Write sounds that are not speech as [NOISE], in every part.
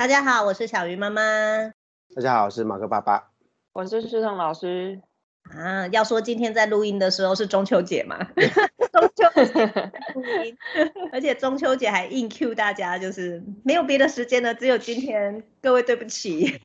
大家好，我是小鱼妈妈。大家好，我是马克爸爸。我是石彤老师。啊，要说今天在录音的时候是中秋节嘛？[LAUGHS] 中秋节录音，而且中秋节还硬 Q 大家，就是没有别的时间了，只有今天。各位对不起。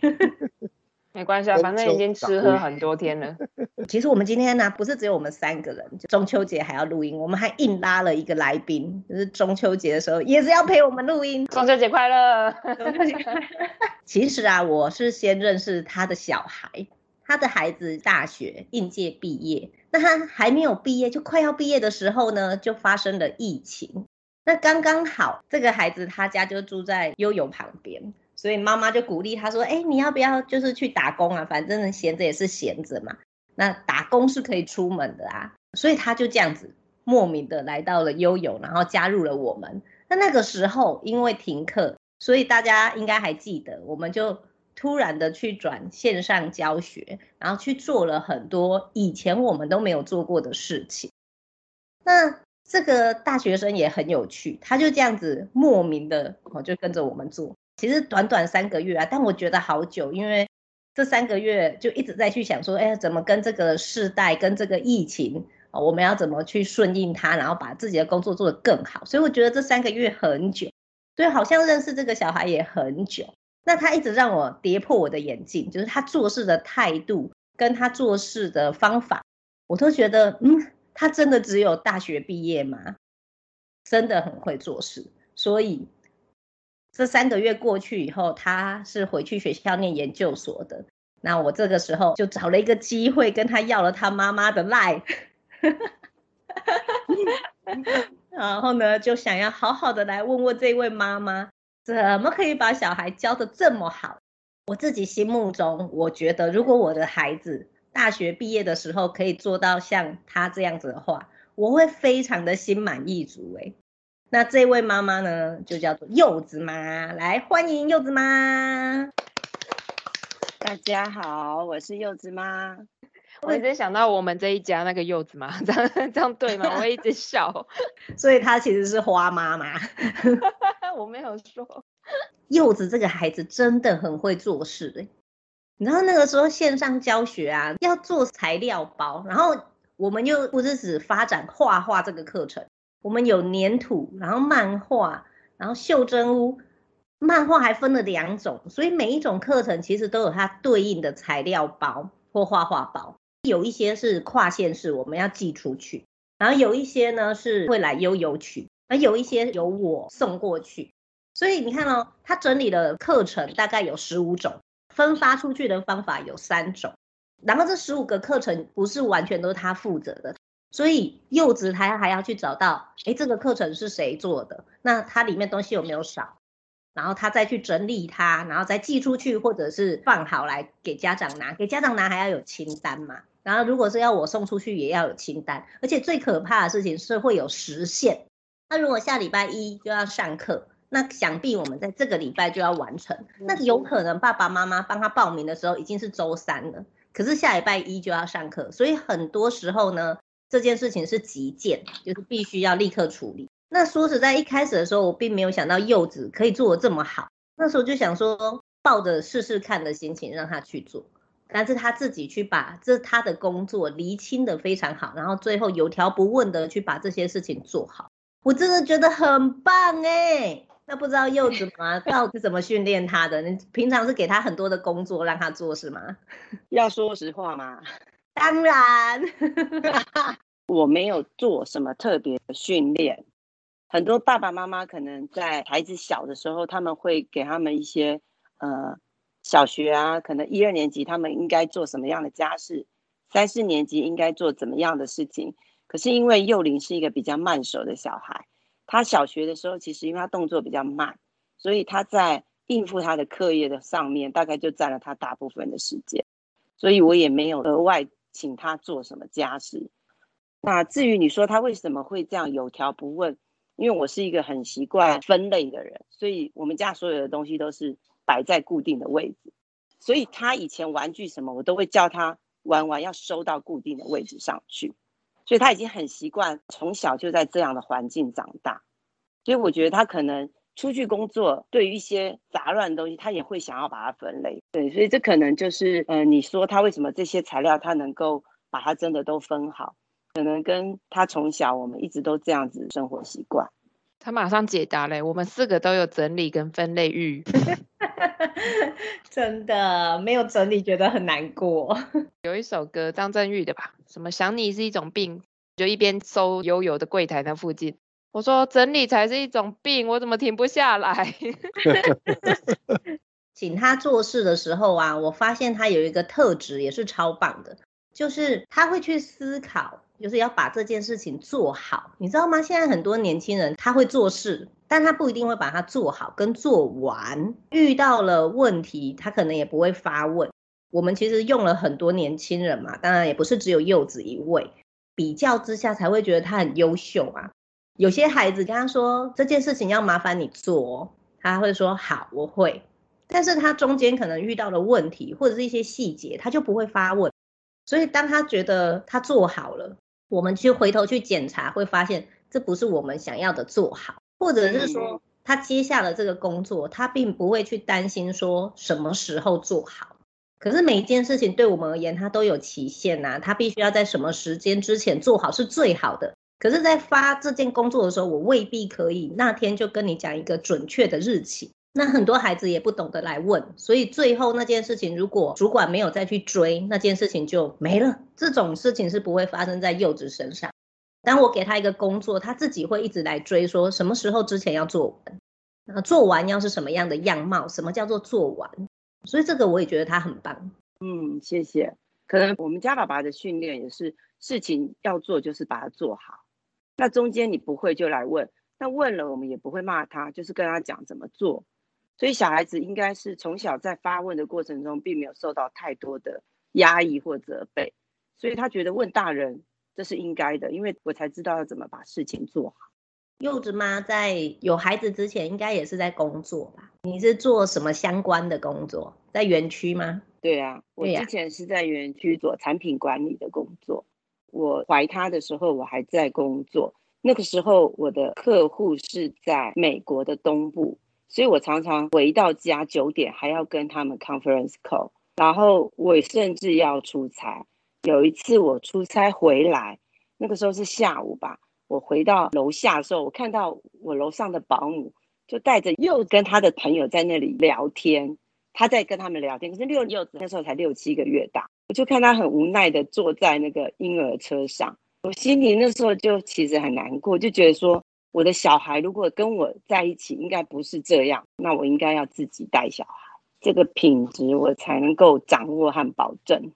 没关系啊，反正已经吃喝很多天了。[LAUGHS] 其实我们今天呢，不是只有我们三个人，中秋节还要录音，我们还硬拉了一个来宾，就是中秋节的时候也是要陪我们录音。中秋节快乐！中秋节快乐！[LAUGHS] 其实啊，我是先认识他的小孩，他的孩子大学应届毕业，那他还没有毕业，就快要毕业的时候呢，就发生了疫情。那刚刚好，这个孩子他家就住在悠悠旁边。所以妈妈就鼓励他说：“哎，你要不要就是去打工啊？反正闲着也是闲着嘛。那打工是可以出门的啊。所以他就这样子莫名的来到了悠悠，然后加入了我们。那那个时候因为停课，所以大家应该还记得，我们就突然的去转线上教学，然后去做了很多以前我们都没有做过的事情。那这个大学生也很有趣，他就这样子莫名的哦，就跟着我们做。”其实短短三个月啊，但我觉得好久，因为这三个月就一直在去想说，哎，怎么跟这个世代、跟这个疫情，我们要怎么去顺应它，然后把自己的工作做得更好。所以我觉得这三个月很久，所以好像认识这个小孩也很久。那他一直让我跌破我的眼镜，就是他做事的态度跟他做事的方法，我都觉得，嗯，他真的只有大学毕业吗？真的很会做事，所以。这三个月过去以后，他是回去学校念研究所的。那我这个时候就找了一个机会，跟他要了他妈妈的 LINE，[LAUGHS] 然后呢，就想要好好的来问问这位妈妈，怎么可以把小孩教得这么好？我自己心目中，我觉得如果我的孩子大学毕业的时候可以做到像他这样子的话，我会非常的心满意足诶。那这位妈妈呢，就叫做柚子妈，来欢迎柚子妈。大家好，我是柚子妈。我一直想到我们这一家那个柚子妈，[LAUGHS] 这样这样对吗？我一直笑，[LAUGHS] 所以她其实是花妈妈。[LAUGHS] 我没有说，柚子这个孩子真的很会做事哎。你知道那个时候线上教学啊，要做材料包，然后我们又不是只发展画画这个课程。我们有黏土，然后漫画，然后袖珍屋，漫画还分了两种，所以每一种课程其实都有它对应的材料包或画画包。有一些是跨县市，我们要寄出去，然后有一些呢是会来悠悠取，而有一些由我送过去。所以你看哦，他整理的课程大概有十五种，分发出去的方法有三种，然后这十五个课程不是完全都是他负责的。所以柚子他还要去找到，哎，这个课程是谁做的？那它里面东西有没有少？然后他再去整理它，然后再寄出去，或者是放好来给家长拿。给家长拿还要有清单嘛？然后如果是要我送出去，也要有清单。而且最可怕的事情是会有时限。那如果下礼拜一就要上课，那想必我们在这个礼拜就要完成。那有可能爸爸妈妈帮他报名的时候已经是周三了，可是下礼拜一就要上课，所以很多时候呢。这件事情是急件，就是必须要立刻处理。那说实在，一开始的时候我并没有想到柚子可以做得这么好。那时候就想说，抱着试试看的心情让他去做，但是他自己去把这他的工作厘清得非常好，然后最后有条不紊的去把这些事情做好。我真的觉得很棒哎。那不知道柚子妈到底怎么训练他的？你平常是给他很多的工作让他做是吗？[LAUGHS] 要说实话吗？当然，[LAUGHS] 我没有做什么特别的训练。很多爸爸妈妈可能在孩子小的时候，他们会给他们一些呃小学啊，可能一二年级他们应该做什么样的家事，三四年级应该做怎么样的事情。可是因为幼龄是一个比较慢熟的小孩，他小学的时候其实因为他动作比较慢，所以他在应付他的课业的上面，大概就占了他大部分的时间。所以我也没有额外。请他做什么家事？那至于你说他为什么会这样有条不紊？因为我是一个很习惯分类的人，所以我们家所有的东西都是摆在固定的位置。所以他以前玩具什么，我都会叫他玩完要收到固定的位置上去。所以他已经很习惯从小就在这样的环境长大。所以我觉得他可能出去工作，对于一些杂乱的东西，他也会想要把它分类。对，所以这可能就是，呃，你说他为什么这些材料他能够把它真的都分好，可能跟他从小我们一直都这样子生活习惯。他马上解答嘞，我们四个都有整理跟分类欲，[LAUGHS] 真的没有整理觉得很难过。[LAUGHS] 有一首歌张震岳的吧，什么想你是一种病，就一边搜悠游的柜台那附近。我说整理才是一种病，我怎么停不下来？[LAUGHS] 请他做事的时候啊，我发现他有一个特质也是超棒的，就是他会去思考，就是要把这件事情做好，你知道吗？现在很多年轻人他会做事，但他不一定会把它做好跟做完。遇到了问题，他可能也不会发问。我们其实用了很多年轻人嘛，当然也不是只有柚子一位，比较之下才会觉得他很优秀啊。有些孩子跟他说这件事情要麻烦你做，他会说好，我会。但是他中间可能遇到了问题，或者是一些细节，他就不会发问。所以当他觉得他做好了，我们去回头去检查，会发现这不是我们想要的做好，或者是说他接下了这个工作，他并不会去担心说什么时候做好。可是每一件事情对我们而言，它都有期限呐，他必须要在什么时间之前做好是最好的。可是，在发这件工作的时候，我未必可以那天就跟你讲一个准确的日期。那很多孩子也不懂得来问，所以最后那件事情，如果主管没有再去追，那件事情就没了。这种事情是不会发生在柚子身上。当我给他一个工作，他自己会一直来追，说什么时候之前要做完，那做完要是什么样的样貌？什么叫做做完？所以这个我也觉得他很棒。嗯，谢谢。可能我们家爸爸的训练也是，事情要做就是把它做好。那中间你不会就来问，那问了我们也不会骂他，就是跟他讲怎么做。所以小孩子应该是从小在发问的过程中，并没有受到太多的压抑或责备，所以他觉得问大人这是应该的，因为我才知道要怎么把事情做好。柚子妈在有孩子之前，应该也是在工作吧？你是做什么相关的工作？在园区吗？对啊，我之前是在园区做产品管理的工作。我怀他的时候，我还在工作。那个时候，我的客户是在美国的东部，所以我常常回到家九点还要跟他们 conference call，然后我甚至要出差。有一次我出差回来，那个时候是下午吧，我回到楼下的时候，我看到我楼上的保姆就带着又跟他的朋友在那里聊天，他在跟他们聊天。可是六柚子那时候才六七个月大。我就看他很无奈的坐在那个婴儿车上，我心里那时候就其实很难过，就觉得说我的小孩如果跟我在一起，应该不是这样，那我应该要自己带小孩，这个品质我才能够掌握和保证。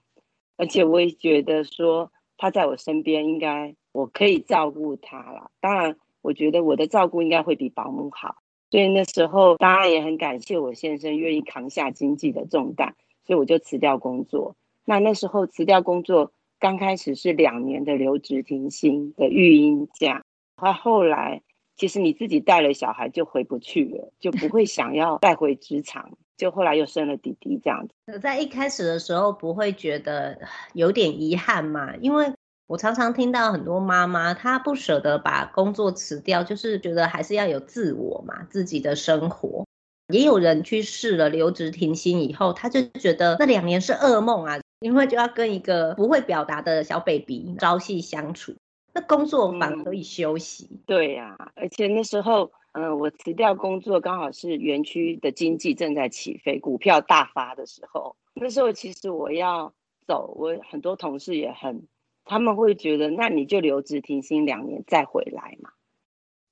而且我也觉得说他在我身边，应该我可以照顾他了。当然，我觉得我的照顾应该会比保姆好。所以那时候当然也很感谢我先生愿意扛下经济的重担，所以我就辞掉工作。那那时候辞掉工作，刚开始是两年的留职停薪的育婴假，后后来其实你自己带了小孩就回不去了，就不会想要带回职场，就后来又生了弟弟这样子。在一开始的时候不会觉得有点遗憾嘛？因为我常常听到很多妈妈她不舍得把工作辞掉，就是觉得还是要有自我嘛，自己的生活。也有人去试了留职停薪以后，他就觉得那两年是噩梦啊。因为就要跟一个不会表达的小 baby 朝夕相处，那工作反而可以休息。对呀、而且那时候，嗯、我辞掉工作，刚好是园区的经济正在起飞，股票大发的时候。那时候其实我要走，我很多同事也很，他们会觉得，那你就留职停薪两年再回来嘛。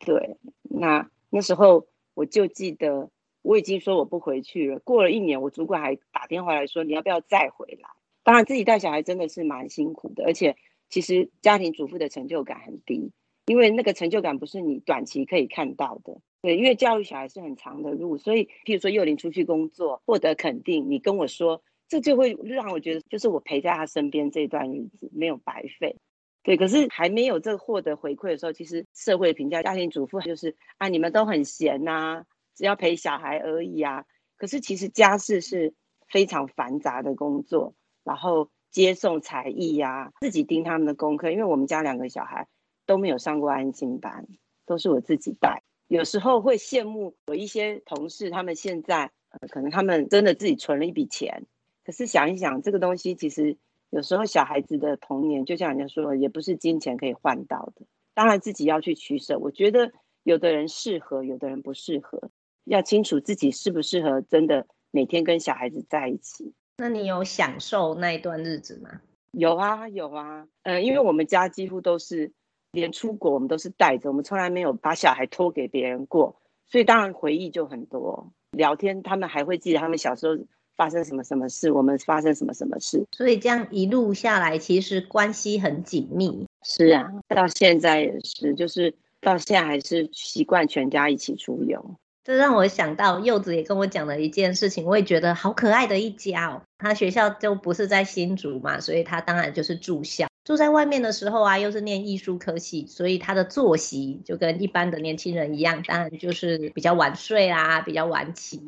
对，那那时候我就记得，我已经说我不回去了。过了一年，我主管还打电话来说，你要不要再回来？当然，自己带小孩真的是蛮辛苦的，而且其实家庭主妇的成就感很低，因为那个成就感不是你短期可以看到的。对，因为教育小孩是很长的路，所以譬如说幼龄出去工作获得肯定，你跟我说，这就会让我觉得，就是我陪在他身边这段日子没有白费。对，可是还没有这个获得回馈的时候，其实社会评价家庭主妇就是啊，你们都很闲呐、只要陪小孩而已啊。可是其实家事是非常繁杂的工作。然后接送才艺呀、自己盯他们的功课，因为我们家两个小孩都没有上过安亲班，都是我自己带。有时候会羡慕有一些同事，他们现在，可能他们真的自己存了一笔钱，可是想一想，这个东西其实有时候小孩子的童年，就像人家说，也不是金钱可以换到的。当然自己要去取舍。我觉得有的人适合，有的人不适合，要清楚自己适不适合，真的每天跟小孩子在一起。那你有享受那一段日子吗？有啊，有啊。嗯，因为我们家几乎都是。连出国我们都是带着，我们从来没有把小孩托给别人过，所以当然回忆就很多。聊天他们还会记得他们小时候发生什么什么事，我们发生什么什么事。所以这样一路下来，其实关系很紧密。是啊，到现在也是，就是到现在还是习惯全家一起出游。这让我想到柚子也跟我讲了一件事情，我也觉得好可爱的一家哦。他学校就不是在新竹嘛，所以他当然就是住校。住在外面的时候啊，又是念艺术科系，所以他的作息就跟一般的年轻人一样，当然就是比较晚睡啊，比较晚起。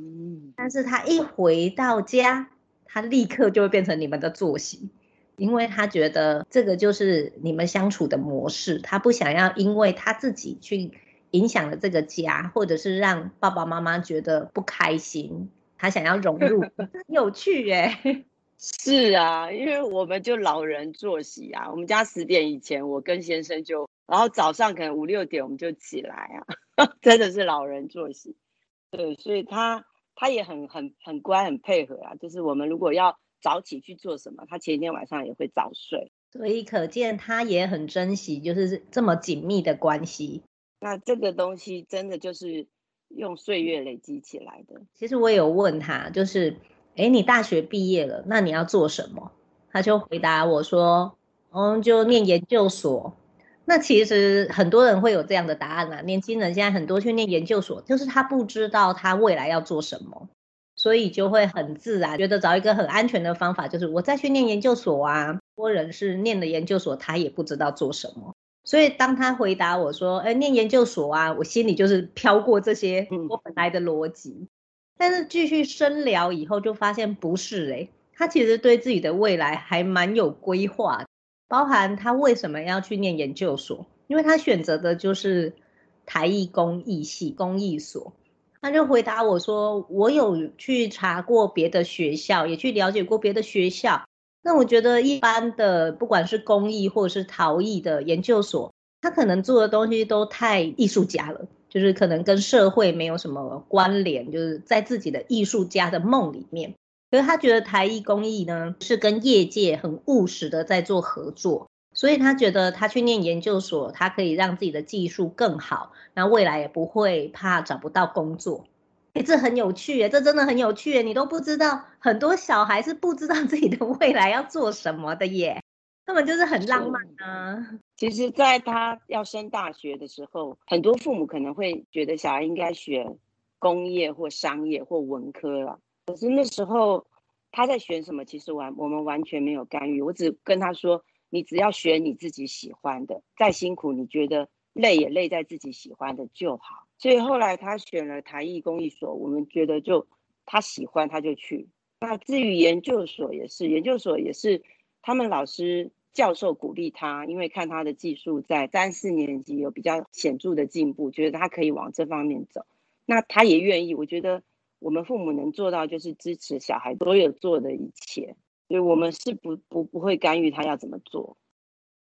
但是他一回到家，他立刻就会变成你们的作息，因为他觉得这个就是你们相处的模式，他不想要因为他自己去影响了这个家，或者是让爸爸妈妈觉得不开心，他想要融入，[LAUGHS] 很有趣耶、欸。[LAUGHS] 是啊，因为我们就老人作息啊，我们家十点以前，我跟先生就，然后早上可能五六点我们就起来啊，[LAUGHS] 真的是老人作息。对，所以他他也很很很乖，很配合啊。就是我们如果要早起去做什么，他前一天晚上也会早睡。所以可见他也很珍惜，就是这么紧密的关系。那这个东西真的就是用岁月累积起来的。其实我有问他，就是。哎，你大学毕业了，那你要做什么？他就回答我说：“嗯，就念研究所。”那其实很多人会有这样的答案啦。年轻人现在很多去念研究所，就是他不知道他未来要做什么，所以就会很自然觉得找一个很安全的方法，就是我再去念研究所啊。多人是念了研究所，他也不知道做什么。所以当他回答我说：“哎，念研究所啊”，我心里就是飘过这些我本来的逻辑。但是继续深聊以后，就发现不是诶，他其实对自己的未来还蛮有规划，包含他为什么要去念研究所，因为他选择的就是台艺工艺系工艺所。他就回答我说：“我有去查过别的学校，也去了解过别的学校。那我觉得一般的，不管是工艺或者是陶艺的研究所，他可能做的东西都太艺术家了。”就是可能跟社会没有什么关联，就是在自己的艺术家的梦里面。可是他觉得台艺工艺呢，是跟业界很务实的在做合作，所以他觉得他去念研究所，他可以让自己的技术更好，那未来也不会怕找不到工作。诶，这很有趣耶，这真的很有趣耶，你都不知道，很多小孩是不知道自己的未来要做什么的耶。他们就是很浪漫啊。其实，在他要升大学的时候，很多父母可能会觉得小孩应该学工业或商业或文科了。可是那时候他在选什么，其实完我们完全没有干预。我只跟他说：“你只要选你自己喜欢的，再辛苦你觉得累也累在自己喜欢的就好。”所以后来他选了台艺工艺所，我们觉得就他喜欢他就去。那至于研究所也是，研究所也是他们老师。教授鼓励他，因为看他的技术在三四年级有比较显著的进步，觉得他可以往这方面走，那他也愿意。我觉得我们父母能做到就是支持小孩所有做的一切，所以我们是不不不会干预他要怎么做。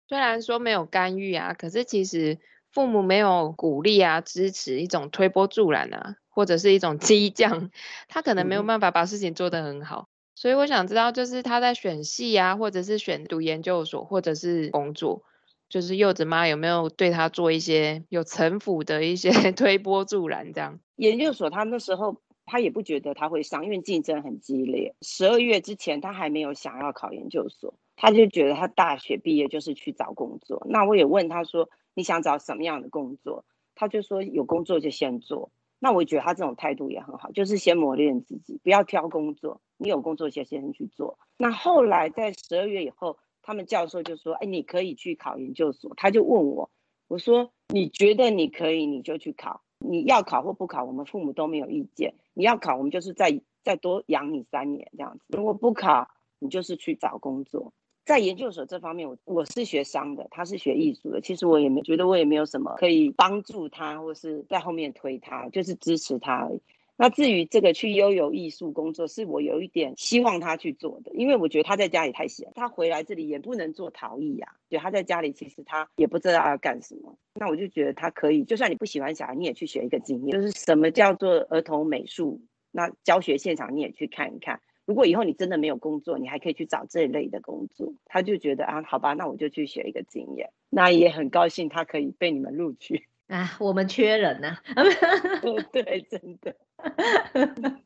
虽然说没有干预啊，可是其实父母没有鼓励啊、支持一种推波助澜啊，或者是一种激将，他可能没有办法把事情做得很好。所以我想知道，就是他在选系啊，或者是选读研究所，或者是工作，就是柚子妈有没有对他做一些有城府的一些 [LAUGHS] 推波助澜这样？研究所他那时候他也不觉得他会上，因为竞争很激烈。十二月之前他还没有想要考研究所，他就觉得他大学毕业就是去找工作。那我也问他说，你想找什么样的工作？他就说有工作就先做。那我觉得他这种态度也很好，就是先磨练自己，不要挑工作。你有工作就先去做。那后来在十二月以后，他们教授就说：“哎，你可以去考研究所。”他就问我，我说：“你觉得你可以，你就去考。你要考或不考，我们父母都没有意见。你要考，我们就是再再多养你三年这样子。如果不考，你就是去找工作。在研究所这方面，我我是学商的，他是学艺术的。其实我也没觉得我也没有什么可以帮助他，或是在后面推他，就是支持他而已。那至于这个去悠游艺术工作，是我有一点希望他去做的，因为我觉得他在家里太闲，他回来这里也不能做陶艺呀。对他在家里其实他也不知道要干什么。那我就觉得他可以，就算你不喜欢小孩，你也去学一个经验，就是什么叫做儿童美术。那教学现场你也去看一看。如果以后你真的没有工作，你还可以去找这一类的工作。他就觉得啊，好吧，那我就去学一个经验。那也很高兴他可以被你们录取。[LAUGHS] 啊，我们缺人呐、啊！[LAUGHS] 对对，真的。[LAUGHS]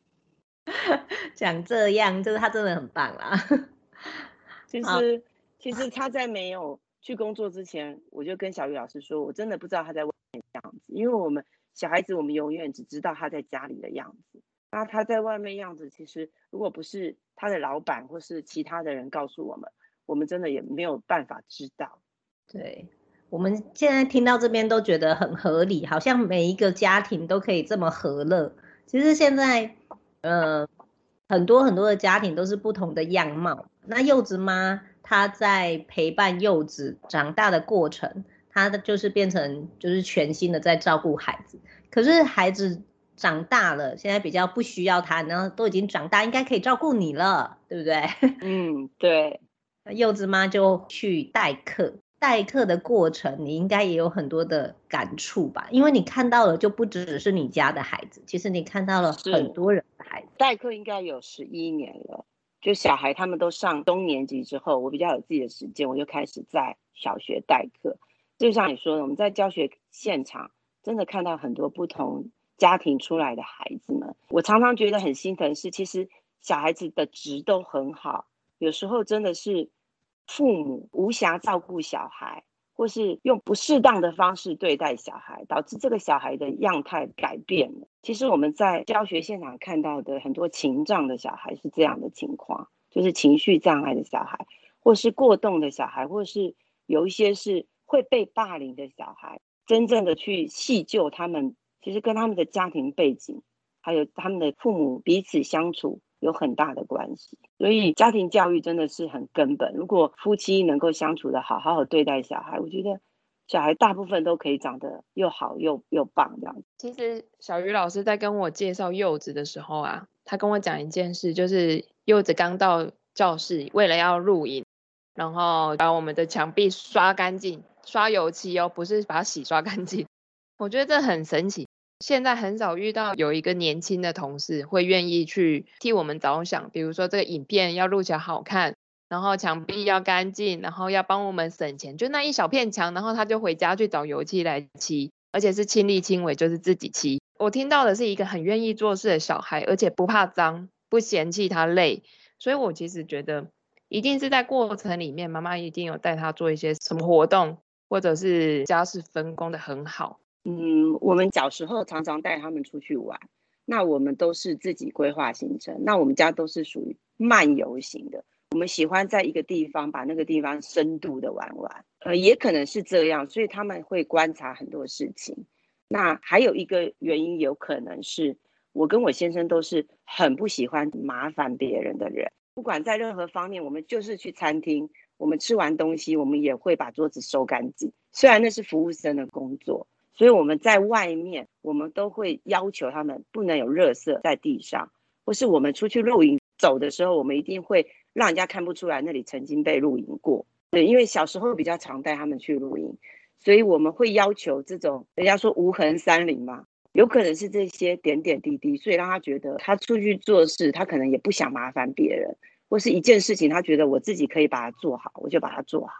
讲这样，就是他真的很棒啦。其实，其实他在没有去工作之前，我就跟小雨老师说，我真的不知道他在外面的样子，因为我们小孩子，我们永远只知道他在家里的样子。那他在外面样子，其实如果不是他的老板或是其他的人告诉我们，我们真的也没有办法知道。对。我们现在听到这边都觉得很合理，好像每一个家庭都可以这么和乐。其实现在，呃，很多很多的家庭都是不同的样貌。那柚子妈她在陪伴柚子长大的过程，她的就是变成就是全心的在照顾孩子。可是孩子长大了，现在比较不需要他，然后都已经长大，应该可以照顾你了，对不对？[LAUGHS] 嗯，对。那柚子妈就去代课。代课的过程，你应该也有很多的感触吧？因为你看到了，就不只是你家的孩子，其实你看到了很多人的孩子。代课应该有十一年了，就小孩他们都上中年级之后，我比较有自己的时间，我就开始在小学代课。就像你说的，我们在教学现场真的看到很多不同家庭出来的孩子们，我常常觉得很心疼，是其实小孩子的质都很好，有时候真的是。父母无暇照顾小孩，或是用不适当的方式对待小孩，导致这个小孩的样态改变了。其实我们在教学现场看到的很多情障的小孩是这样的情况，就是情绪障碍的小孩，或是过动的小孩，或是有一些是会被霸凌的小孩。真正的去细究他们，其实跟他们的家庭背景，还有他们的父母彼此相处。有很大的关系，所以家庭教育真的是很根本。如果夫妻能够相处的好，好好对待小孩，我觉得小孩大部分都可以长得又好又又棒这样。其实小鱼老师在跟我介绍柚子的时候啊，他跟我讲一件事，就是柚子刚到教室，为了要录影，然后把我们的墙壁刷干净，刷油漆哦，不是把它洗刷干净。[LAUGHS] 我觉得这很神奇。现在很少遇到有一个年轻的同事会愿意去替我们着想，比如说这个影片要录起来好看，然后墙壁要干净，然后要帮我们省钱，就那一小片墙，然后他就回家去找油漆来漆，而且是亲力亲为，就是自己漆。我听到的是一个很愿意做事的小孩，而且不怕脏，不嫌弃他累，所以我其实觉得一定是在过程里面，妈妈一定有带他做一些什么活动，或者是家事分工的很好。嗯，我们小时候常常带他们出去玩，那我们都是自己规划行程。那我们家都是属于漫游型的，我们喜欢在一个地方把那个地方深度的玩完。呃，也可能是这样，所以他们会观察很多事情。那还有一个原因，有可能是我跟我先生都是很不喜欢麻烦别人的人，不管在任何方面，我们就是去餐厅，我们吃完东西，我们也会把桌子收干净，虽然那是服务生的工作。所以我们在外面，我们都会要求他们不能有热色在地上，或是我们出去露营走的时候，我们一定会让人家看不出来那里曾经被露营过。对，因为小时候比较常带他们去露营，所以我们会要求这种人家说无痕山林嘛，有可能是这些点点滴滴，所以让他觉得他出去做事，他可能也不想麻烦别人，或是一件事情，他觉得我自己可以把它做好，我就把它做好。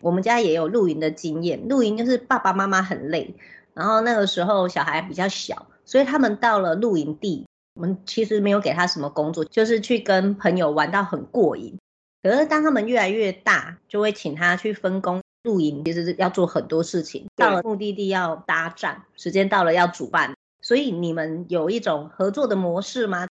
我们家也有露营的经验，露营就是爸爸妈妈很累，然后那个时候小孩比较小，所以他们到了露营地，我们其实没有给他什么工作，就是去跟朋友玩到很过瘾。可是当他们越来越大，就会请他去分工露营，其实是要做很多事情。到了目的地要搭帐，时间到了要煮饭，所以你们有一种合作的模式吗？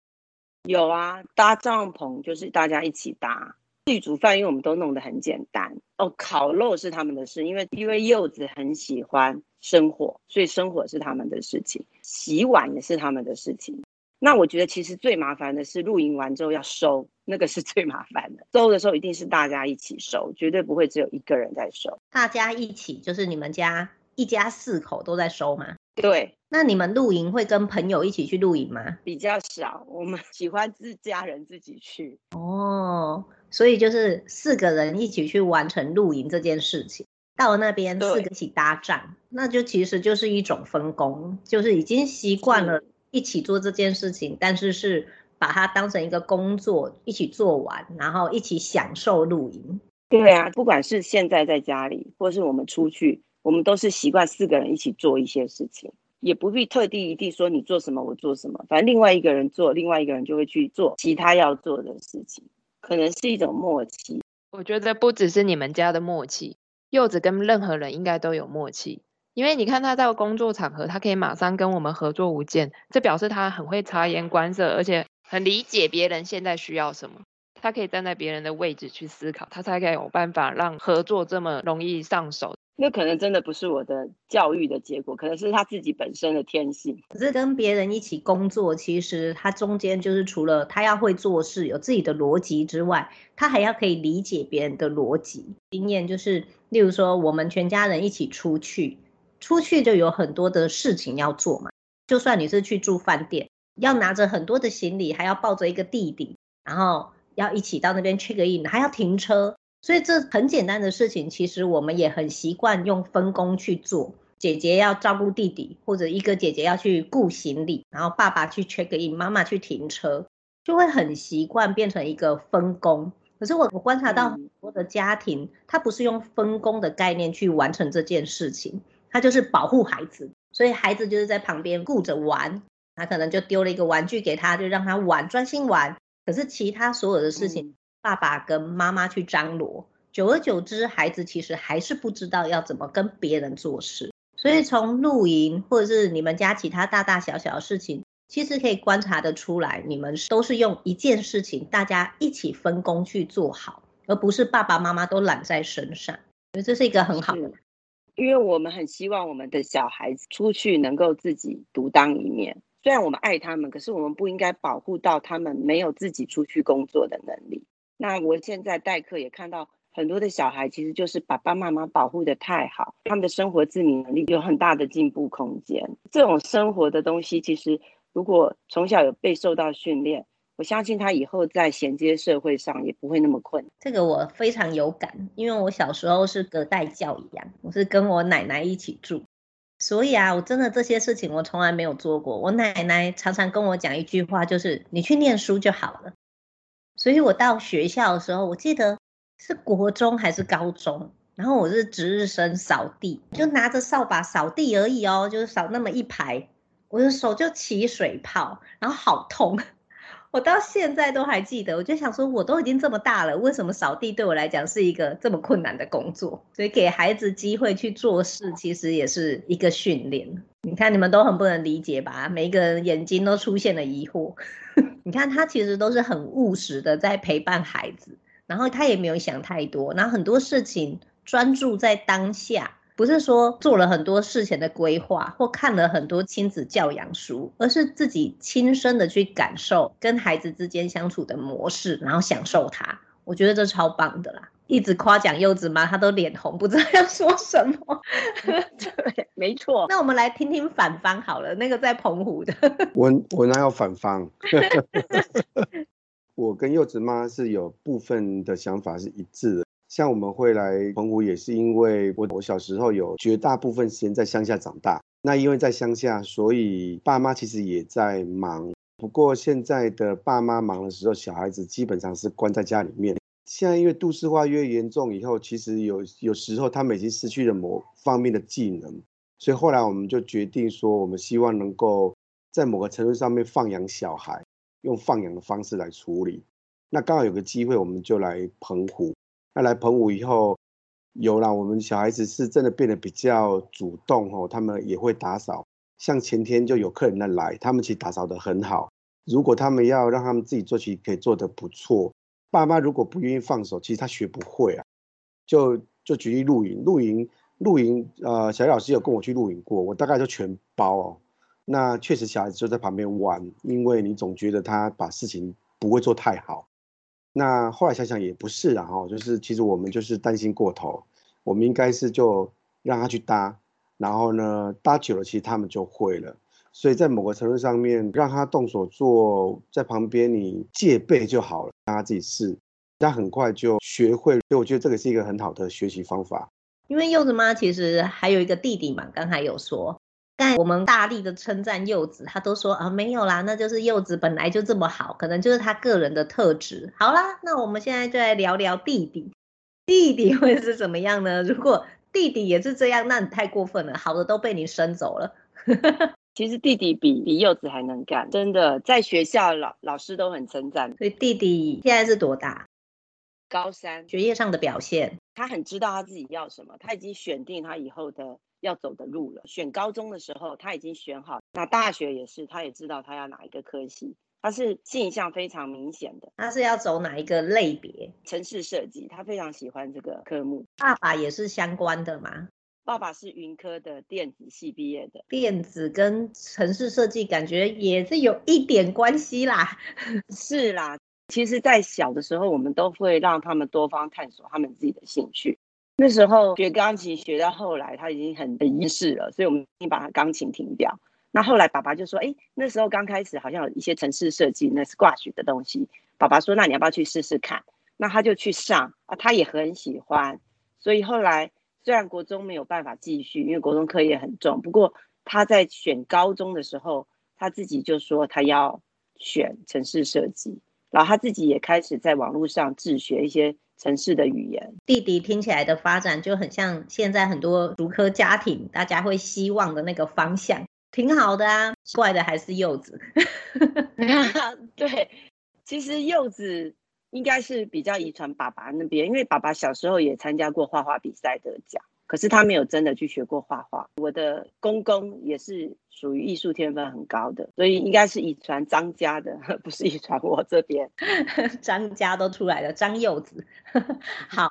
有啊，搭帐篷就是大家一起搭。自己煮饭，因为我们都弄得很简单哦。烤肉是他们的事，因为因为柚子很喜欢生火，所以生火是他们的事情。洗碗也是他们的事情。那我觉得其实最麻烦的是露营完之后要收，那个是最麻烦的。[LAUGHS] 收的时候一定是大家一起收，绝对不会只有一个人在收。大家一起就是你们家一家四口都在收吗？对。那你们露营会跟朋友一起去露营吗？比较少，我们喜欢自家人自己去。哦，所以就是四个人一起去完成露营这件事情。到了那边四个一起搭帐，那就其实就是一种分工，就是已经习惯了。一起做这件事情，但是是把它当成一个工作，一起做完，然后一起享受露营。对啊，不管是现在在家里，或是我们出去，我们都是习惯四个人一起做一些事情，也不必特地一定说你做什么，我做什么，反正另外一个人做，另外一个人就会去做其他要做的事情，可能是一种默契。我觉得不只是你们家的默契，柚子跟任何人应该都有默契。因为你看他在工作场合，他可以马上跟我们合作无间，这表示他很会察言观色，而且很理解别人现在需要什么。他可以站在别人的位置去思考，他才可以有办法让合作这么容易上手。那可能真的不是我的教育的结果，可能是他自己本身的天性。可是跟别人一起工作，其实他中间就是除了他要会做事、有自己的逻辑之外，他还要可以理解别人的逻辑。经验就是，例如说我们全家人一起出去。出去就有很多的事情要做嘛，就算你是去住饭店，要拿着很多的行李，还要抱着一个弟弟，然后要一起到那边 check in，还要停车，所以这很简单的事情，其实我们也很习惯用分工去做。姐姐要照顾弟弟，或者一个姐姐要去顾行李，然后爸爸去 check in，妈妈去停车，就会很习惯变成一个分工。可是我我观察到很多的家庭，他不是用分工的概念去完成这件事情。他就是保护孩子，所以孩子就是在旁边顾着玩，他可能就丢了一个玩具给他，就让他玩，专心玩。可是其他所有的事情，爸爸跟妈妈去张罗。久而久之，孩子其实还是不知道要怎么跟别人做事。所以从露营或者是你们家其他大大小小的事情，其实可以观察得出来，你们都是用一件事情大家一起分工去做好，而不是爸爸妈妈都揽在身上。所以这是一个很好的。因为我们很希望我们的小孩子出去能够自己独当一面，虽然我们爱他们，可是我们不应该保护到他们没有自己出去工作的能力。那我现在代课也看到很多的小孩，其实就是爸爸妈妈保护得太好，他们的生活自理能力有很大的进步空间。这种生活的东西，其实如果从小有被受到训练。我相信他以后在衔接社会上也不会那么困难。这个我非常有感，因为我小时候是隔代教养，我是跟我奶奶一起住，所以啊，我真的这些事情我从来没有做过。我奶奶常常跟我讲一句话，就是你去念书就好了。所以我到学校的时候，我记得是国中还是高中，然后我是值日生扫地，就拿着扫把扫地而已哦，就是扫那么一排，我的手就起水泡，然后好痛。[LAUGHS] 我到现在都还记得，我就想说，我都已经这么大了，为什么扫地对我来讲是一个这么困难的工作？所以给孩子机会去做事，其实也是一个训练。你看，你们都很不能理解吧？每一个人眼睛都出现了疑惑。[LAUGHS] 你看，他其实都是很务实的在陪伴孩子，然后他也没有想太多，然后很多事情专注在当下。不是说做了很多事前的规划，或看了很多亲子教养书，而是自己亲身的去感受跟孩子之间相处的模式，然后享受它。我觉得这超棒的啦！一直夸奖柚子妈，她都脸红，不知道要说什么。[LAUGHS] 对，没错。那我们来听听反方好了，那个在澎湖的。我我哪有反方？[LAUGHS] 我跟柚子妈是有部分的想法是一致的。像我们会来澎湖，也是因为我我小时候有绝大部分时间在乡下长大。那因为在乡下，所以爸妈其实也在忙。不过现在的爸妈忙的时候，小孩子基本上是关在家里面。现在因为都市化越严重以后，其实有有时候他们已经失去了某方面的技能。所以后来我们就决定说，我们希望能够在某个程度上面放养小孩，用放养的方式来处理。那刚好有个机会，我们就来澎湖。那来澎湖以后，有了我们小孩子是真的变得比较主动哦，他们也会打扫。像前天就有客人来，他们其实打扫得很好。如果他们要让他们自己做，其实可以做得不错。爸妈如果不愿意放手，其实他学不会啊。就就举例露营，露营，露营，呃，小叶老师有跟我去露营过，我大概就全包哦。那确实小孩子就在旁边玩，因为你总觉得他把事情不会做太好。那后来想想也不是啊，哈，就是其实我们就是担心过头，我们应该是就让他去搭，然后呢搭久了，其实他们就会了。所以在某个程度上面，让他动手做，在旁边你戒备就好了，让他自己试，他很快就学会。所以我觉得这个是一个很好的学习方法。因为柚子妈其实还有一个弟弟嘛，刚才有说，但我们大力的称赞柚子，他都说啊没有啦，那就是柚子本来就这么好，可能就是他个人的特质。好啦，那我们现在就来聊聊弟弟，弟弟会是怎么样呢？如果弟弟也是这样，那你太过分了，好的都被你生走了。[LAUGHS] 其实弟弟比比柚子还能干，真的，在学校老老师都很称赞。所以弟弟现在是多大？高三，学业上的表现，他很知道他自己要什么，他已经选定他以后的要走的路了。选高中的时候，他已经选好，那大学也是，他也知道他要哪一个科系，他是性向非常明显的。他是要走哪一个类别？城市设计，他非常喜欢这个科目。爸爸也是相关的吗？爸爸是云科的电子系毕业的，电子跟城市设计感觉也是有一点关系啦。[LAUGHS] 是啦，其实，在小的时候，我们都会让他们多方探索他们自己的兴趣。那时候学钢琴学到后来，他已经很很厌世了，所以我们已经把他钢琴停掉。那后来爸爸就说：“哎，那时候刚开始好像有一些城市设计，那 Squash 的东西。”爸爸说：“那你要不要去试试看？”那他就去上啊，他也很喜欢，所以后来。虽然国中没有办法继续，因为国中课业很重。不过他在选高中的时候，他自己就说他要选城市设计，然后他自己也开始在网络上自学一些城市的语言。弟弟听起来的发展就很像现在很多竹科家庭大家会希望的那个方向，挺好的啊。怪的还是柚子。[LAUGHS] [LAUGHS] 对，其实柚子。应该是比较遗传爸爸那边，因为爸爸小时候也参加过画画比赛得奖，可是他没有真的去学过画画。我的公公也是属于艺术天分很高的，所以应该是遗传张家的，[LAUGHS] 不是遗传我这边。[LAUGHS] 张家都出来了，张柚子。[LAUGHS] 好，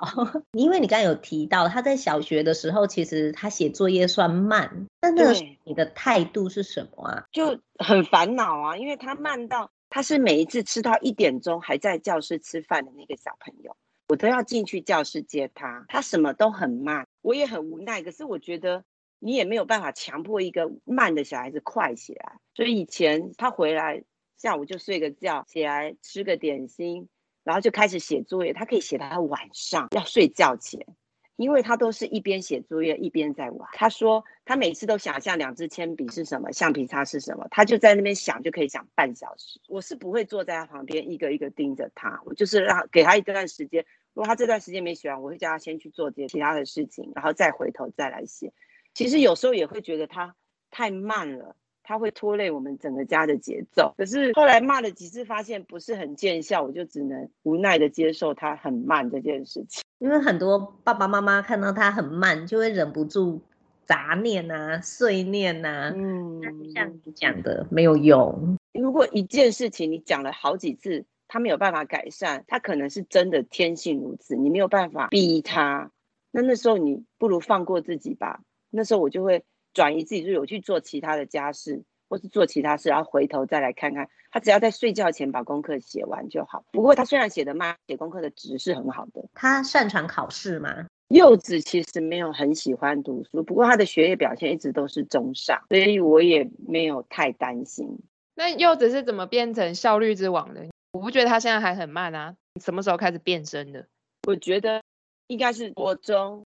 因为你刚才有提到他在小学的时候，其实他写作业算慢，但那你的态度是什么啊？就很烦恼啊，因为他慢到。他是每一次吃到一点钟还在教室吃饭的那个小朋友，我都要进去教室接他。他什么都很慢，我也很无奈。可是我觉得你也没有办法强迫一个慢的小孩子快起来。所以以前他回来下午就睡个觉，起来吃个点心，然后就开始写作业。他可以写到他晚上要睡觉前。因为他都是一边写作业一边在玩。他说他每次都想象两支铅笔是什么，橡皮擦是什么，他就在那边想，就可以想半小时。我是不会坐在他旁边一个一个盯着他，我就是让给他一段时间。如果他这段时间没写完，我会叫他先去做这些其他的事情，然后再回头再来写。其实有时候也会觉得他太慢了。他会拖累我们整个家的节奏，可是后来骂了几次，发现不是很见效，我就只能无奈的接受他很慢这件事情。因为很多爸爸妈妈看到他很慢，就会忍不住杂念啊、碎念啊。嗯，像你讲的没有用。如果一件事情你讲了好几次，他没有办法改善，他可能是真的天性如此，你没有办法逼他。那那时候你不如放过自己吧。那时候我就会。转移自己，就是我去做其他的家事，或是做其他事，然后回头再来看看他，只要在睡觉前把功课写完就好。不过他虽然写的慢，写功课的值是很好的。他擅长考试吗？柚子其实没有很喜欢读书，不过他的学业表现一直都是中上，所以我也没有太担心。那柚子是怎么变成效率之王的？我不觉得他现在还很慢啊，什么时候开始变身的？我觉得应该是国中。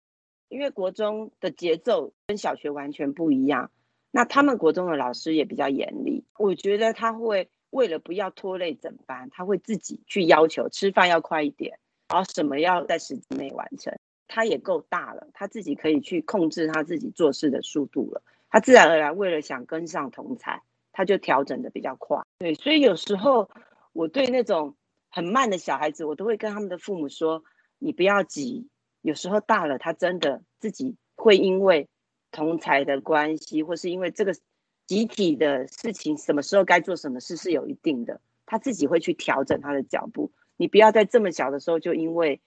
因为国中的节奏跟小学完全不一样，那他们国中的老师也比较严厉。我觉得他会为了不要拖累整班，他会自己去要求吃饭要快一点，然后什么要在时间内完成。他也够大了，他自己可以去控制他自己做事的速度了。他自然而然为了想跟上同才，他就调整的比较快。对，所以有时候我对那种很慢的小孩子，我都会跟他们的父母说：你不要急。有时候大了，他真的自己会因为同才的关系，或是因为这个集体的事情，什么时候该做什么事是有一定的，他自己会去调整他的脚步。你不要在这么小的时候就因为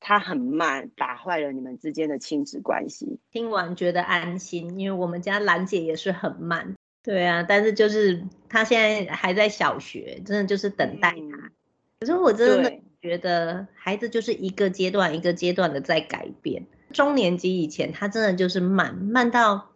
他很慢，打坏了你们之间的亲子关系。听完觉得安心，因为我们家兰姐也是很慢。对啊，但是就是她现在还在小学，真的就是等待他。嗯、可是我真的觉得孩子就是一个阶段一个阶段的在改变。中年级以前，他真的就是慢慢到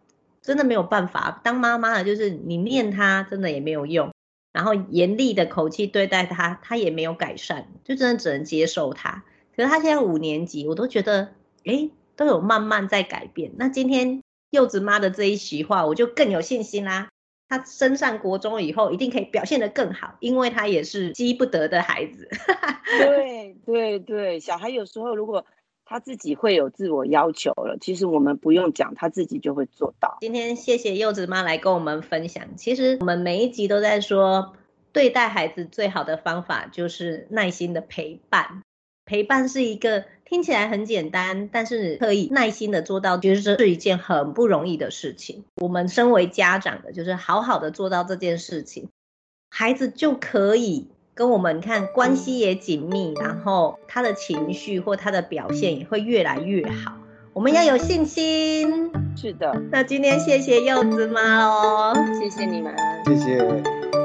真的没有办法。当妈妈的，就是你念他真的也没有用，然后严厉的口气对待他，他也没有改善，就真的只能接受他。可是他现在五年级，我都觉得诶都有慢慢在改变。那今天柚子妈的这一席话，我就更有信心啦。他升上国中以后，一定可以表现得更好，因为他也是积不得的孩子。[LAUGHS] 对对对，小孩有时候如果他自己会有自我要求了，其实我们不用讲，他自己就会做到。今天谢谢柚子妈来跟我们分享。其实我们每一集都在说，对待孩子最好的方法就是耐心的陪伴。陪伴是一个听起来很简单，但是可以耐心的做到，其实是一件很不容易的事情。我们身为家长的，就是好好的做到这件事情，孩子就可以跟我们看关系也紧密，然后他的情绪或他的表现也会越来越好。我们要有信心。是的，那今天谢谢柚子妈哦，谢谢你们，谢谢。